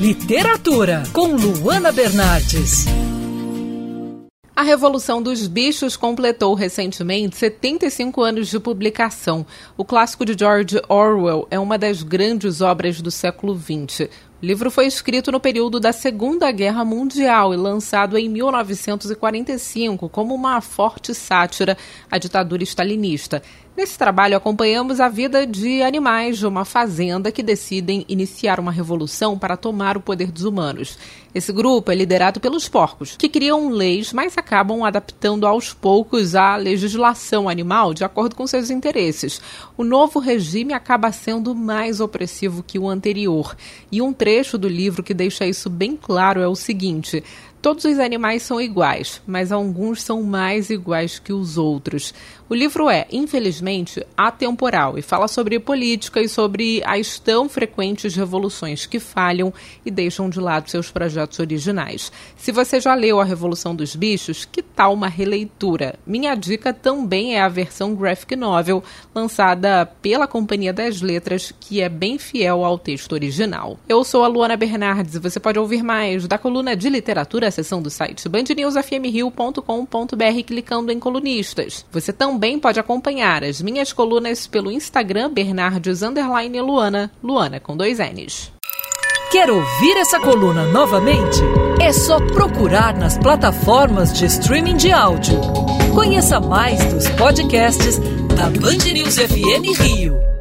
Literatura, com Luana Bernardes. A Revolução dos Bichos completou recentemente 75 anos de publicação. O clássico de George Orwell é uma das grandes obras do século XX. O livro foi escrito no período da Segunda Guerra Mundial e lançado em 1945 como uma forte sátira à ditadura stalinista. Nesse trabalho, acompanhamos a vida de animais de uma fazenda que decidem iniciar uma revolução para tomar o poder dos humanos. Esse grupo é liderado pelos porcos, que criam leis, mas acabam adaptando aos poucos a legislação animal de acordo com seus interesses. O novo regime acaba sendo mais opressivo que o anterior. E um trecho do livro que deixa isso bem claro é o seguinte: Todos os animais são iguais, mas alguns são mais iguais que os outros. O livro é, infelizmente, atemporal e fala sobre política e sobre as tão frequentes revoluções que falham e deixam de lado seus projetos originais. Se você já leu A Revolução dos Bichos, que tal uma releitura? Minha dica também é a versão graphic novel lançada pela Companhia das Letras, que é bem fiel ao texto original. Eu sou a Luana Bernardes e você pode ouvir mais da coluna de literatura a seção do site bandnewsfmrio.com.br clicando em colunistas. Você também pode acompanhar as minhas colunas pelo Instagram Bernardes Luana, Luana com dois N's. Quer ouvir essa coluna novamente? É só procurar nas plataformas de streaming de áudio. Conheça mais dos podcasts da Band News FM Rio.